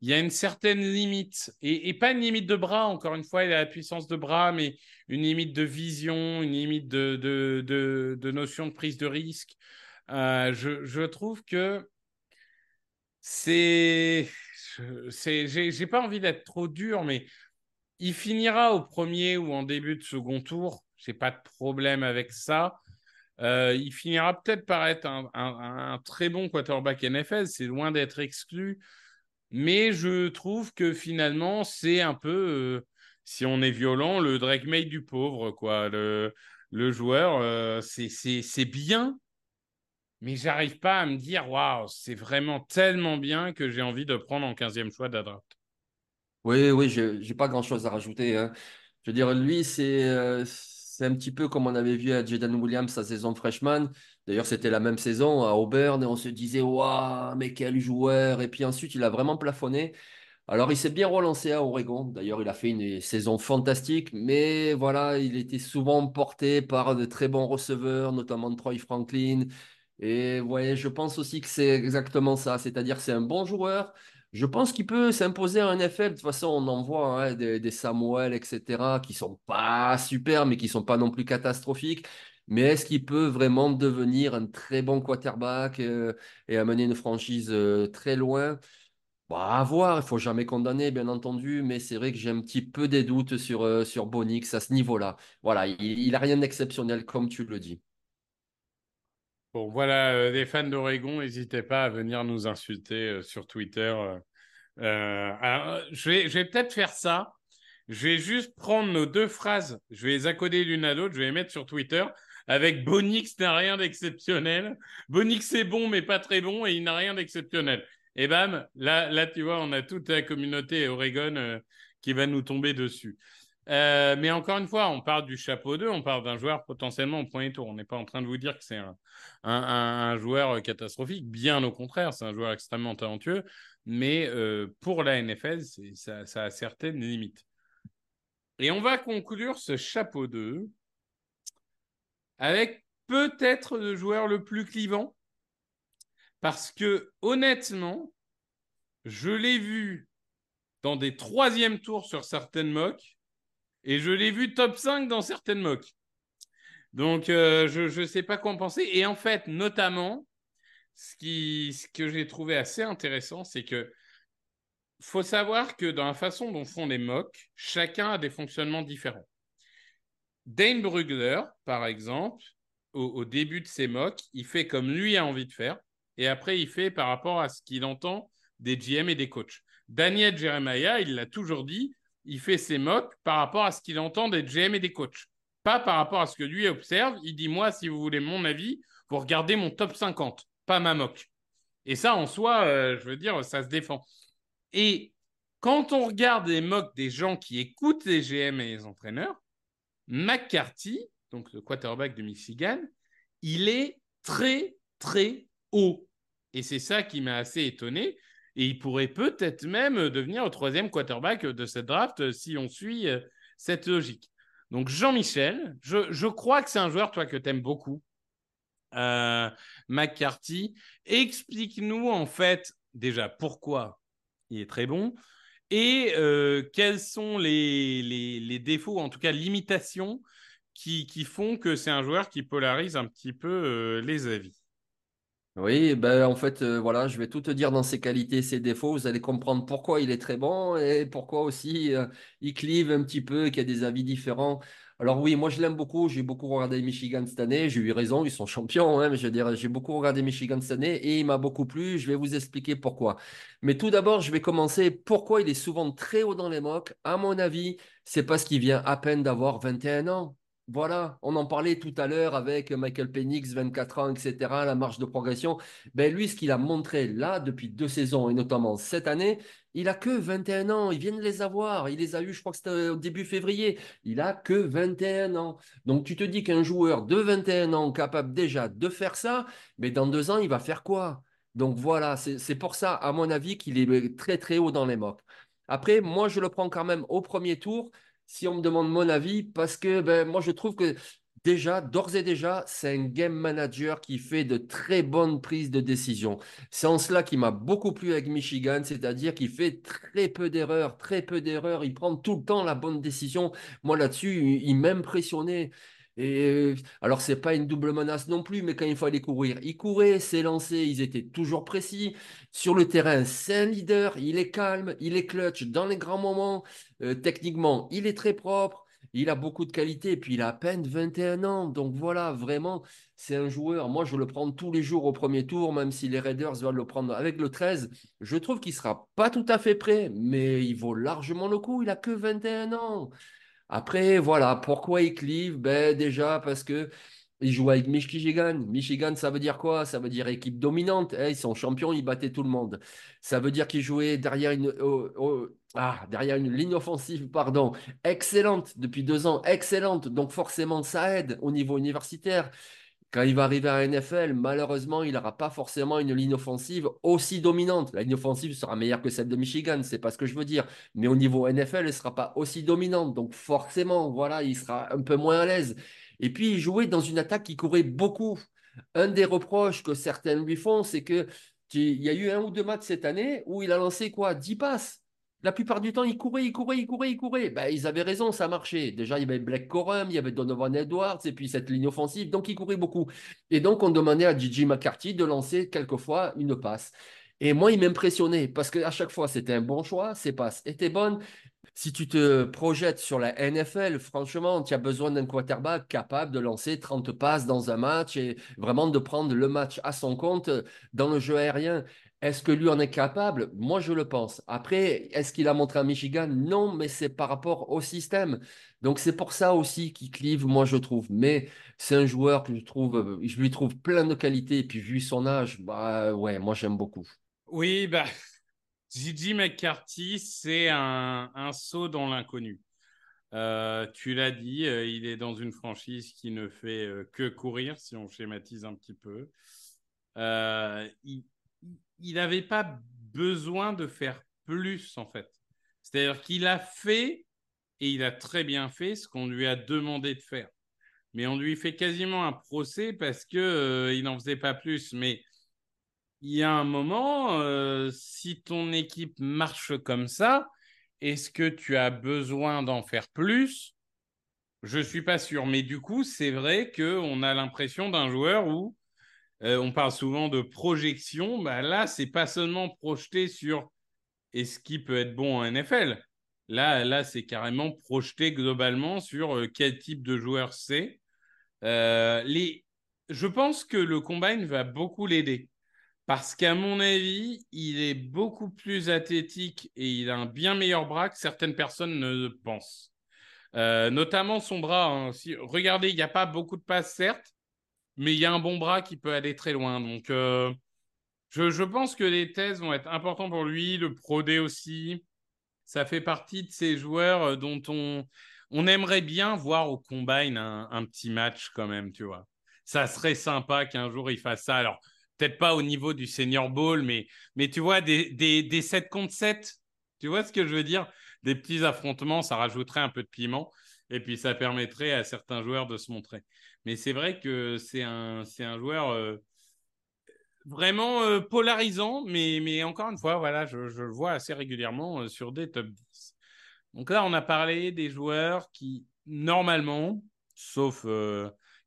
il y a une certaine limite, et, pas une limite de bras, encore une fois, il a la puissance de bras, mais une limite de vision, une limite de, notion de prise de risque. Euh, je, trouve que c'est. J'ai pas envie d'être trop dur, mais il finira au premier ou en début de second tour. J'ai pas de problème avec ça. Euh, il finira peut-être par être un, très bon quarterback NFL, c'est loin d'être exclu. Mais je trouve que finalement, c'est un peu, euh, si on est violent, le Drake May du pauvre, quoi. Le, joueur, euh, c'est bien, mais j'arrive pas à me dire, waouh, c'est vraiment tellement bien que j'ai envie de prendre en 15e choix de. Oui, oui, je n'ai pas grand-chose à rajouter. Hein. Je veux dire, lui, c'est euh, c'est un petit peu comme on avait vu à Jaden Williams sa saison freshman. D'ailleurs, c'était la même saison à Auburn et on se disait, waouh, mais quel joueur! Et puis ensuite, il a vraiment plafonné. Alors, il s'est bien relancé à Oregon. D'ailleurs, il a fait une saison fantastique, mais voilà, il était souvent porté par de très bons receveurs, notamment Troy Franklin. Et ouais, je pense aussi que c'est exactement ça. C'est-à-dire, c'est un bon joueur, je pense qu'il peut s'imposer en NFL. De toute façon, on en voit hein, des, Samuel, etc., qui sont pas super, mais qui sont pas non plus catastrophiques. Mais est-ce qu'il peut vraiment devenir un très bon quarterback euh, et amener une franchise euh, très loin? Bah, À voir, il faut jamais condamner, bien entendu, mais c'est vrai que j'ai un petit peu des doutes sur, euh, sur Bonix à ce niveau-là. Voilà, il n'a rien d'exceptionnel, comme tu le dis. Bon, voilà, les fans d'Oregon, n'hésitez pas à venir nous insulter sur Twitter. je vais, je vais peut-être faire ça. Je vais juste prendre nos deux phrases, je vais les accoder l'une à l'autre, je vais les mettre sur Twitter avec Bonix n'a rien d'exceptionnel. Bonix est bon, mais pas très bon, et il n'a rien d'exceptionnel. Et bam, là, tu vois, on a toute la communauté Oregon euh, qui va nous tomber dessus. Euh, mais encore une fois, on parle du chapeau 2, on parle d'un joueur potentiellement au premier tour. On n'est pas en train de vous dire que c'est un, joueur catastrophique. Bien au contraire, c'est un joueur extrêmement talentueux. Mais euh, pour la NFL, ça, a certaines limites. Et on va conclure ce chapeau 2 avec peut-être le joueur le plus clivant. Parce que honnêtement, je l'ai vu dans des troisièmes tours sur certaines mocks et je l'ai vu top 5 dans certaines mocks. Donc, euh, je ne sais pas quoi en penser. Et en fait, notamment, ce, que j'ai trouvé assez intéressant, c'est que faut savoir que dans la façon dont font les mocks, chacun a des fonctionnements différents. Dane Brugler, par exemple, au, début de ses mocks, il fait comme lui a envie de faire, et après, il fait par rapport à ce qu'il entend des GM et des coachs. Daniel Jeremiah, il l'a toujours dit, il fait ses mocks par rapport à ce qu'il entend des GM et des coachs. Pas par rapport à ce que lui observe. Il dit, moi, si vous voulez mon avis, vous regardez mon top 50, pas ma mock. Et ça, en soi, euh, je veux dire, ça se défend. Et quand on regarde les mocks des gens qui écoutent les GM et les entraîneurs, McCarthy, donc le quarterback de Michigan, il est très, très haut. Et c'est ça qui m'a assez étonné. Et il pourrait peut-être même devenir le troisième quarterback de cette draft si on suit euh, cette logique. Donc Jean-Michel, je, crois que c'est un joueur, toi, que tu aimes beaucoup. Euh, McCarthy, explique-nous en fait déjà pourquoi il est très bon et euh, quels sont les, défauts, en tout cas limitations, qui font que c'est un joueur qui polarise un petit peu les avis. Oui, ben en fait, euh, voilà, je vais tout te dire dans ses qualités, ses défauts. Vous allez comprendre pourquoi il est très bon et pourquoi aussi euh, il clive un petit peu, qu'il y a des avis différents. Alors oui, moi je l'aime beaucoup. J'ai beaucoup regardé Michigan cette année. J'ai eu raison, ils sont champions. Hein, mais je veux j'ai beaucoup regardé Michigan cette année et il m'a beaucoup plu. Je vais vous expliquer pourquoi. Mais tout d'abord, je vais commencer pourquoi il est souvent très haut dans les mocks? À mon avis, c'est parce qu'il vient à peine d'avoir 21 ans. Voilà, on en parlait tout à l'heure avec Michael Penix, 24 ans, etc., la marge de progression. Ben lui, ce qu'il a montré là depuis deux saisons, et notamment cette année, il a que 21 ans. Il vient de les avoir. Il les a eu, je crois que c'était au début février. Il a que 21 ans. Donc tu te dis qu'un joueur de 21 ans capable déjà de faire ça, mais dans deux ans, il va faire quoi? Donc voilà, c'est pour ça, à mon avis, qu'il est très très haut dans les mocks. Après, moi, je le prends quand même au premier tour si on me demande mon avis, parce que ben, moi, je trouve que déjà, d'ores et déjà, c'est un game manager qui fait de très bonnes prises de décision. C'est en cela qui m'a beaucoup plu avec Michigan, c'est-à-dire qu'il fait très peu d'erreurs, très peu d'erreurs. Il prend tout le temps la bonne décision. Moi, là-dessus, il m'impressionnait. Et alors, c'est pas une double menace non plus, mais quand il fallait courir, il courait, s'élançait, ils étaient toujours précis. Sur le terrain, c'est un leader, il est calme, il est clutch dans les grands moments. Euh, techniquement, il est très propre, il a beaucoup de qualité, et puis il a à peine 21 ans. Donc voilà, vraiment, c'est un joueur. Moi, je le prends tous les jours au premier tour, même si les Raiders veulent le prendre avec le 13. Je trouve qu'il sera pas tout à fait prêt, mais il vaut largement le coup. Il a que 21 ans. Après, voilà, pourquoi il clive? Ben, Déjà parce que il joue avec Michigan. Michigan, ça veut dire quoi? Ça veut dire équipe dominante. Eh, ils sont champions, ils battaient tout le monde. Ça veut dire qu'ils jouaient derrière une, ah, derrière une ligne offensive pardon, excellente depuis deux ans, excellente. Donc forcément, ça aide au niveau universitaire. Quand il va arriver à NFL, malheureusement, il n'aura pas forcément une ligne offensive aussi dominante. La ligne offensive sera meilleure que celle de Michigan, c'est pas ce que je veux dire. Mais au niveau NFL, elle ne sera pas aussi dominante. Donc forcément, voilà, il sera un peu moins à l'aise. Et puis, il jouait dans une attaque qui courait beaucoup. Un des reproches que certains lui font, c'est que il y a eu un ou deux matchs cette année où il a lancé quoi? 10 passes. La plupart du temps, ils couraient, ils couraient, ils couraient, ils couraient. Ben, ils avaient raison, ça marchait. Déjà, il y avait Black Corum, il y avait Donovan Edwards, et puis cette ligne offensive, donc ils couraient beaucoup. Et donc, on demandait à Gigi McCarthy de lancer quelquefois une passe. Et moi, il m'impressionnait parce qu'à chaque fois, c'était un bon choix, ses passes étaient bonnes. Si tu te projettes sur la NFL, franchement, tu as besoin d'un quarterback capable de lancer 30 passes dans un match et vraiment de prendre le match à son compte dans le jeu aérien. Est-ce que lui en est capable? Moi, je le pense. Après, est-ce qu'il a montré à Michigan? Non, mais c'est par rapport au système. Donc, c'est pour ça aussi qu'il clive, moi, je trouve. Mais c'est un joueur que je trouve, je lui trouve plein de qualités. Et puis, vu son âge, bah ouais, moi, j'aime beaucoup. Oui, bah, Gigi McCarthy, c'est un, saut dans l'inconnu. Euh, tu l'as dit, euh, il est dans une franchise qui ne fait que courir, si on schématise un petit peu. il, n'avait pas besoin de faire plus, en fait. C'est-à-dire qu'il a fait, et il a très bien fait, ce qu'on lui a demandé de faire. Mais on lui fait quasiment un procès parce qu'il euh, n'en faisait pas plus. Mais il y a un moment, euh, si ton équipe marche comme ça, est-ce que tu as besoin d'en faire plus? Je ne suis pas sûr. Mais du coup, c'est vrai qu'on a l'impression d'un joueur où euh, on parle souvent de projection. Bah là, c'est pas seulement projeté sur est-ce qu'il peut être bon en NFL. Là, là c'est carrément projeté globalement sur euh, quel type de joueur c'est. Les... Je pense que le combine va beaucoup l'aider. Parce qu'à mon avis, il est beaucoup plus athlétique et il a un bien meilleur bras que certaines personnes ne pensent. notamment son bras. Hein. regardez, il n'y a pas beaucoup de passes, certes, mais il y a un bon bras qui peut aller très loin. Donc, euh, je, pense que les thèses vont être importantes pour lui, le Pro aussi. Ça fait partie de ces joueurs euh, dont on, on aimerait bien voir au combine un, petit match quand même, tu vois. Ça serait sympa qu'un jour il fasse ça. Alors, peut-être pas au niveau du Senior Bowl, mais, mais tu vois, des, des, des 7 contre 7, tu vois ce que je veux dire? Des petits affrontements, ça rajouterait un peu de piment et puis ça permettrait à certains joueurs de se montrer. Mais c'est vrai que c'est un, c'est un joueur euh, vraiment euh, polarisant, mais, mais encore une fois, voilà, je, je le vois assez régulièrement euh, sur des top 10. Donc là, on a parlé des joueurs qui, normalement, sauf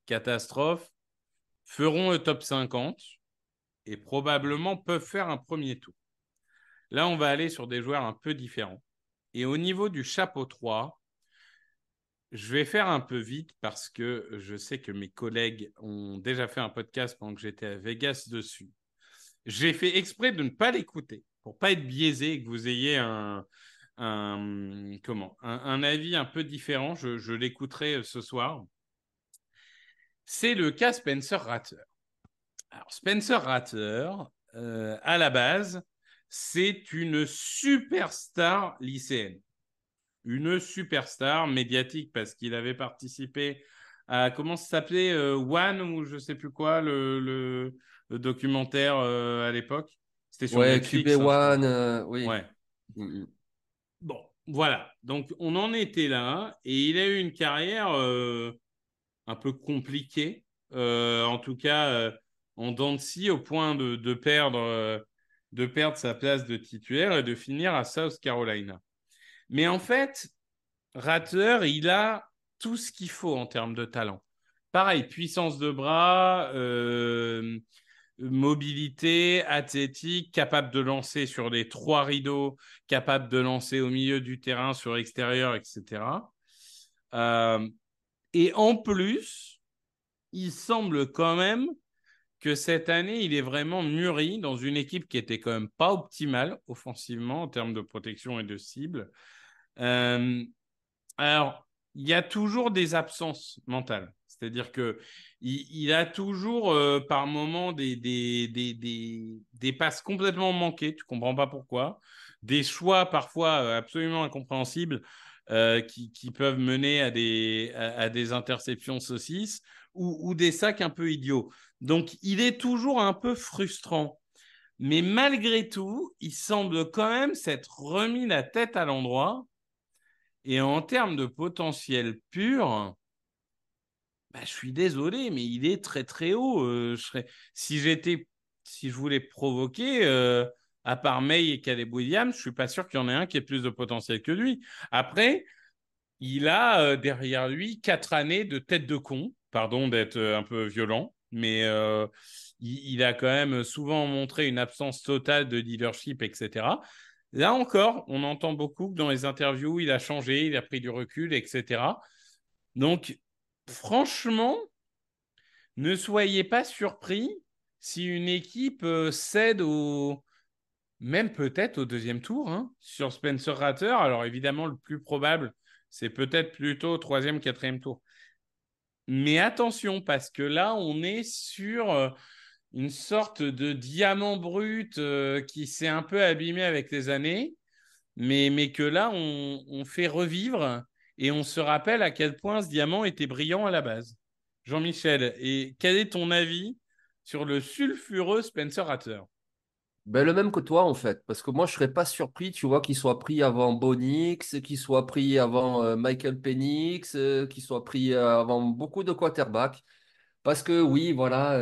catastrophe, feront le top 50 et probablement peuvent faire un premier tour. Là, on va aller sur des joueurs un peu différents. Et au niveau du chapeau 3, je vais faire un peu vite parce que je sais que mes collègues ont déjà fait un podcast pendant que j'étais à Vegas dessus. J'ai fait exprès de ne pas l'écouter pour pas être biaisé et que vous ayez un, comment, un, avis un peu différent. Je, l'écouterai euh, ce soir. C'est le cas Spencer Ratter. Alors, Spencer Ratter, euh, à la base, c'est une superstar lycéenne une superstar médiatique parce qu'il avait participé à comment ça s'appelait euh, One ou je sais plus quoi le, le, documentaire euh, à l'époque. C'était sur ouais, QB hein, One, oui. Ouais. Mm, mm. Bon, voilà. Donc on en était là et il a eu une carrière un peu compliquée, en tout cas en dents de au point de, de perdre de perdre sa place de titulaire et de finir à South Carolina. Mais en fait, Ratter, il a tout ce qu'il faut en termes de talent. Pareil, puissance de bras, euh, mobilité, athlétique, capable de lancer sur les trois rideaux, capable de lancer au milieu du terrain, sur l'extérieur, etc. Euh, et en plus, il semble quand même que cette année, il est vraiment mûri dans une équipe qui était quand même pas optimale offensivement en termes de protection et de cible. Euh, alors, il y a toujours des absences mentales. C'est-à-dire que il, a toujours euh, par moments des, des, des, des, passes complètement manquées, tu comprends pas pourquoi, des choix parfois euh, absolument incompréhensibles qui, qui, peuvent mener à des, à, des interceptions saucisses ou, ou, des sacs un peu idiots. Donc il est toujours un peu frustrant. Mais malgré tout, il semble quand même s'être remis la tête à l'endroit et en termes de potentiel pur, bah, je suis désolé, mais il est très très haut. Euh. Si j'étais, si je voulais provoquer, euh, à part May et Caleb Williams, je suis pas sûr qu'il y en ait un qui ait plus de potentiel que lui. Après, il a euh, derrière lui quatre années de tête de con. Pardon d'être un peu violent, mais il, il, a quand même souvent montré une absence totale de leadership, etc. Là encore, on entend beaucoup que dans les interviews, il a changé, il a pris du recul, etc. Donc, franchement, ne soyez pas surpris si une équipe euh, cède au, même peut-être au deuxième tour, hein, sur Spencer Ratter. Alors évidemment, le plus probable, c'est peut-être plutôt troisième, quatrième tour. Mais attention, parce que là, on est sur euh, une sorte de diamant brut euh, qui s'est un peu abîmé avec les années, mais, que là, on, fait revivre et on se rappelle à quel point ce diamant était brillant à la base. Jean-Michel, et quel est ton avis sur le sulfureux Spencer Ratter ben, le même que toi, en fait. Parce que moi, je ne serais pas surpris, tu vois, qu'il soit pris avant Bonix, qu'il soit pris avant euh, Michael Penix, euh, qu'il soit pris avant beaucoup de quarterbacks. Parce que oui, voilà,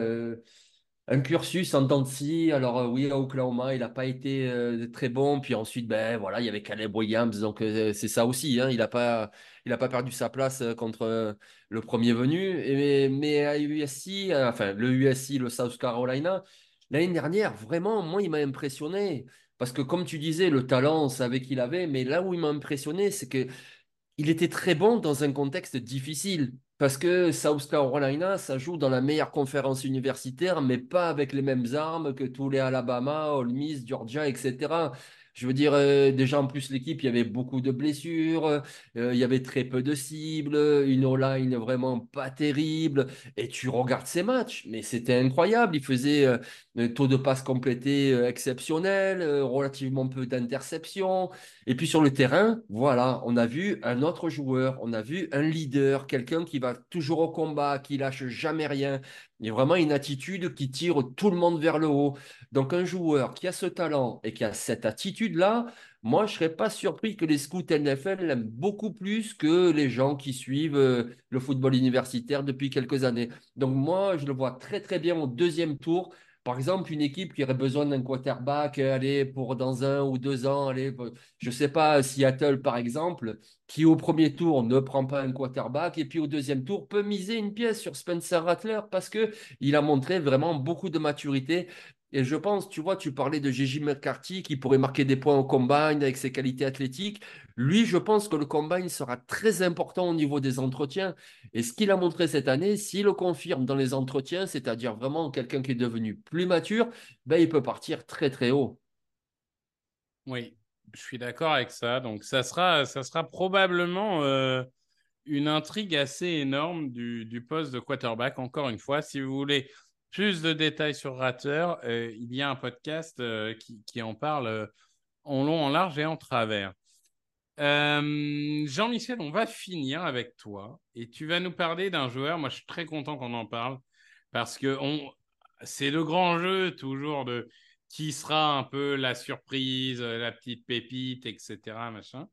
un cursus en temps de. Alors euh, oui, à Oklahoma, il n'a pas été euh, très bon. Puis ensuite, ben voilà, il y avait Caleb Williams, donc euh, c'est ça aussi. Hein, il n'a pas, pas perdu sa place contre le premier venu. Et, mais, à USC, enfin le USC, le South Carolina, l'année dernière, vraiment, moi, il m'a impressionné. Parce que comme tu disais, le talent, on savait qu'il avait, mais là où il m'a impressionné, c'est que il était très bon dans un contexte difficile. Parce que South Carolina, ça joue dans la meilleure conférence universitaire, mais pas avec les mêmes armes que tous les Alabama, Ole Miss, Georgia, etc. Je veux dire, euh, déjà en plus, l'équipe, il y avait beaucoup de blessures, euh, il y avait très peu de cibles, une O-line vraiment pas terrible. Et tu regardes ces matchs, mais c'était incroyable. Il faisait euh, un taux de passe complété exceptionnel, relativement peu d'interceptions. Et puis sur le terrain, voilà, on a vu un autre joueur, on a vu un leader, quelqu'un qui va toujours au combat, qui lâche jamais rien. Il y a vraiment une attitude qui tire tout le monde vers le haut. Donc, un joueur qui a ce talent et qui a cette attitude-là, moi, je ne serais pas surpris que les scouts NFL l'aiment beaucoup plus que les gens qui suivent euh, le football universitaire depuis quelques années. Donc, moi, je le vois très, très bien au deuxième tour par exemple, une équipe qui aurait besoin d'un quarterback, euh, allez, pour dans un ou deux ans, allez, je ne sais pas, Seattle par exemple, qui au premier tour ne prend pas un quarterback et puis au deuxième tour peut miser une pièce sur Spencer Rattler parce qu'il a montré vraiment beaucoup de maturité et je pense, tu vois, tu parlais de Gigi McCarthy qui pourrait marquer des points au combine avec ses qualités athlétiques. Lui, je pense que le combine sera très important au niveau des entretiens. Et ce qu'il a montré cette année, s'il le confirme dans les entretiens, c'est-à-dire vraiment quelqu'un qui est devenu plus mature, ben, il peut partir très très haut. Oui, je suis d'accord avec ça. Donc ça sera, probablement euh, une intrigue assez énorme du poste de quarterback. Encore une fois, si vous voulez plus de détails sur Ratter, euh, il y a un podcast euh, qui, en parle euh, en long, en large et en travers. Jean-Michel, on va finir avec toi et tu vas nous parler d'un joueur. Moi, je suis très content qu'on en parle parce que c'est le grand jeu toujours de qui sera un peu la surprise, la petite pépite, etc. Machin.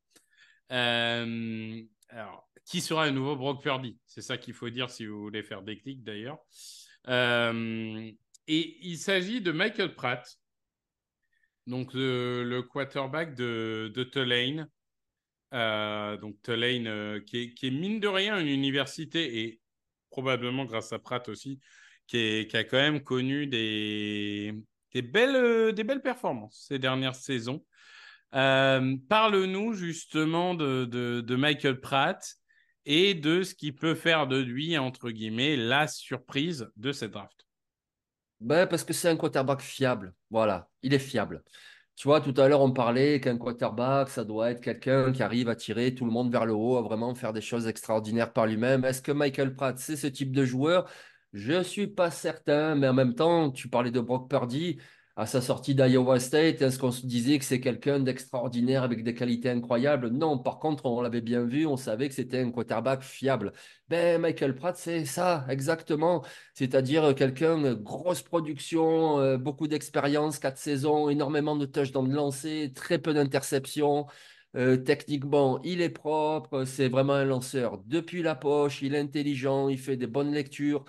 alors, qui sera le nouveau Brock Purdy? C'est ça qu'il faut dire si vous voulez faire des clics d'ailleurs. Euh, et il s'agit de Michael Pratt, donc le, quarterback de, Tulane. Euh, donc Tulane, euh, qui, est, mine de rien une université, et probablement grâce à Pratt aussi, qui, a quand même connu des, belles, performances ces dernières saisons. Parle-nous justement de, Michael Pratt et de ce qui peut faire de lui, entre guillemets, la surprise de cette draft. Ben, parce que c'est un quarterback fiable. Voilà, il est fiable. Tu vois, tout à l'heure, on parlait qu'un quarterback, ça doit être quelqu'un qui arrive à tirer tout le monde vers le haut, à vraiment faire des choses extraordinaires par lui-même. Est-ce que Michael Pratt, c'est ce type de joueur? Je ne suis pas certain, mais en même temps, tu parlais de Brock Purdy à sa sortie d'Iowa State Est-ce qu'on se disait que c'est quelqu'un d'extraordinaire avec des qualités incroyables? Non, par contre, on l'avait bien vu, on savait que c'était un quarterback fiable. Ben, Michael Pratt, c'est ça, exactement. C'est-à-dire quelqu'un, grosse production, euh, beaucoup d'expérience, quatre saisons, énormément de touchdowns de lancer, très peu d'interceptions. Euh, techniquement, il est propre, c'est vraiment un lanceur depuis la poche, il est intelligent, il fait des bonnes lectures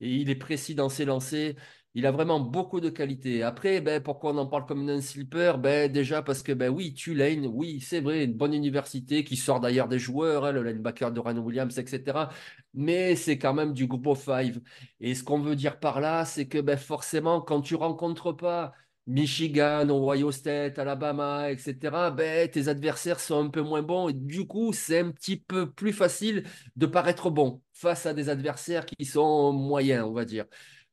et il est précis dans ses lancers. Il a vraiment beaucoup de qualités. Après, ben, pourquoi on en parle comme un sleeper ben, Déjà parce que, ben, oui, Tulane, oui, c'est vrai, une bonne université qui sort d'ailleurs des joueurs, hein, le linebacker de Ryan Williams, etc. Mais c'est quand même du groupe five. Et ce qu'on veut dire par là, c'est que ben, forcément, quand tu rencontres pas Michigan, Ohio State, Alabama, etc., ben, tes adversaires sont un peu moins bons. Et du coup, c'est un petit peu plus facile de paraître bon face à des adversaires qui sont moyens, on va dire.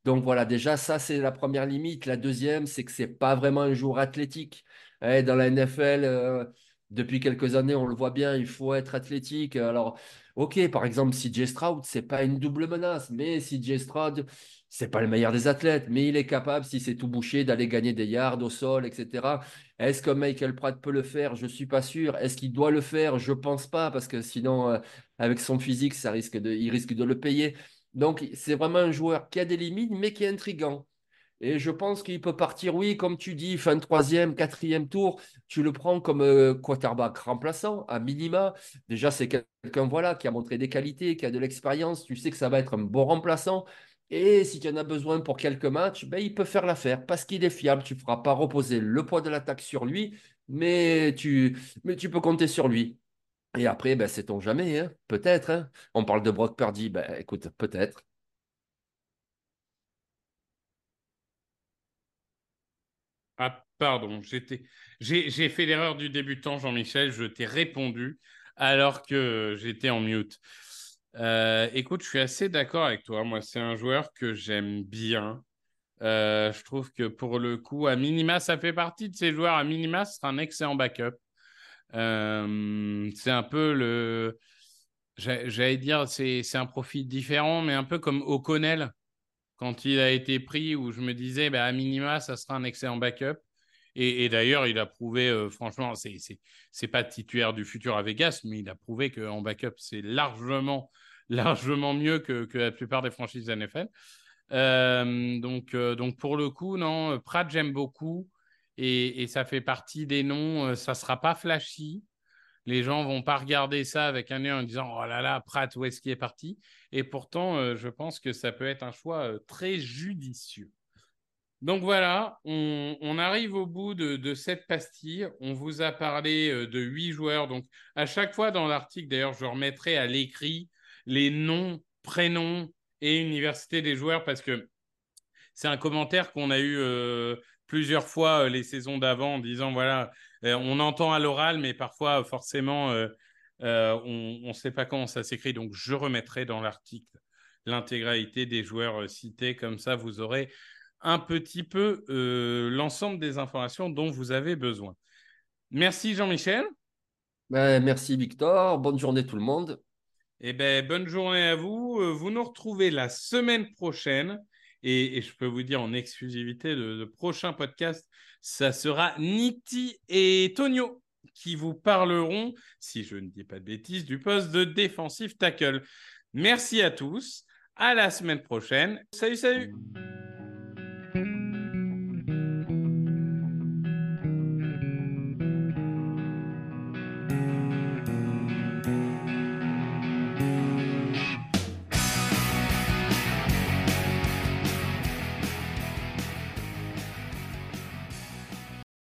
Donc voilà, déjà, ça, c'est la première limite. La deuxième, c'est que ce n'est pas vraiment un joueur athlétique. Eh, dans la NFL, euh, depuis quelques années, on le voit bien, il faut être athlétique. Alors, ok, par exemple, CJ Stroud, c'est pas une double menace, mais CJ Stroud, c'est pas le meilleur des athlètes, mais il est capable, si c'est tout bouché, d'aller gagner des yards au sol, etc. Est-ce que Michael Pratt peut le faire? Je ne suis pas sûr. Est-ce qu'il doit le faire? Je ne pense pas, parce que sinon, euh, avec son physique, ça risque de, il risque de le payer. Donc, c'est vraiment un joueur qui a des limites, mais qui est intrigant. Et je pense qu'il peut partir, oui, comme tu dis, fin troisième, quatrième tour, tu le prends comme euh, quarterback remplaçant, à minima. Déjà, c'est quelqu'un qui a montré des qualités, qui a de l'expérience. Tu sais que ça va être un bon remplaçant. Et si tu en as besoin pour quelques matchs, ben, il peut faire l'affaire parce qu'il est fiable. Tu ne feras pas reposer le poids de l'attaque sur lui, mais tu, mais tu peux compter sur lui. Et après, ben, sait-on jamais, hein peut-être. Hein On parle de Brock Purdy, ben, écoute, peut-être. Ah, pardon, j'ai, fait l'erreur du débutant, Jean-Michel. Je t'ai répondu alors que j'étais en mute. Euh, écoute, je suis assez d'accord avec toi. Moi, c'est un joueur que j'aime bien. Euh, je trouve que pour le coup, à minima, ça fait partie de ces joueurs. À minima, ce sera un excellent backup. Euh, c'est un peu le. J'allais dire, c'est un profil différent, mais un peu comme O'Connell, quand il a été pris, où je me disais, bah, à minima, ça sera un excellent backup. Et, d'ailleurs, il a prouvé, euh, franchement, c'est pas titulaire du futur à Vegas, mais il a prouvé qu'en backup, c'est largement, largement mieux que, que, la plupart des franchises NFL. Euh, donc, euh, donc pour le coup, non, Pratt, j'aime beaucoup. Et, ça fait partie des noms. ça ne sera pas flashy. Les gens vont pas regarder ça avec un œil en disant Oh là là, Pratt, où est-ce qu'il est parti? Et pourtant, je pense que ça peut être un choix très judicieux. Donc voilà, on, arrive au bout de, cette pastille. On vous a parlé euh, de huit joueurs. Donc à chaque fois dans l'article, d'ailleurs, je remettrai à l'écrit les noms, prénoms et universités des joueurs parce que c'est un commentaire qu'on a eu euh, plusieurs fois euh, les saisons d'avant en disant voilà, on entend à l'oral, mais parfois forcément on ne sait pas comment ça s'écrit. Donc je remettrai dans l'article l'intégralité des joueurs cités. Comme ça, vous aurez un petit peu euh, l'ensemble des informations dont vous avez besoin. Merci Jean-Michel. Ben, merci Victor. Bonne journée tout le monde. Eh ben, bonne journée à vous. Euh, vous nous retrouvez la semaine prochaine. Et, je peux vous dire en exclusivité, le, prochain podcast, ça sera Niti et Tonio qui vous parleront, si je ne dis pas de bêtises, du poste de défensif tackle. Merci à tous. À la semaine prochaine. Salut, salut.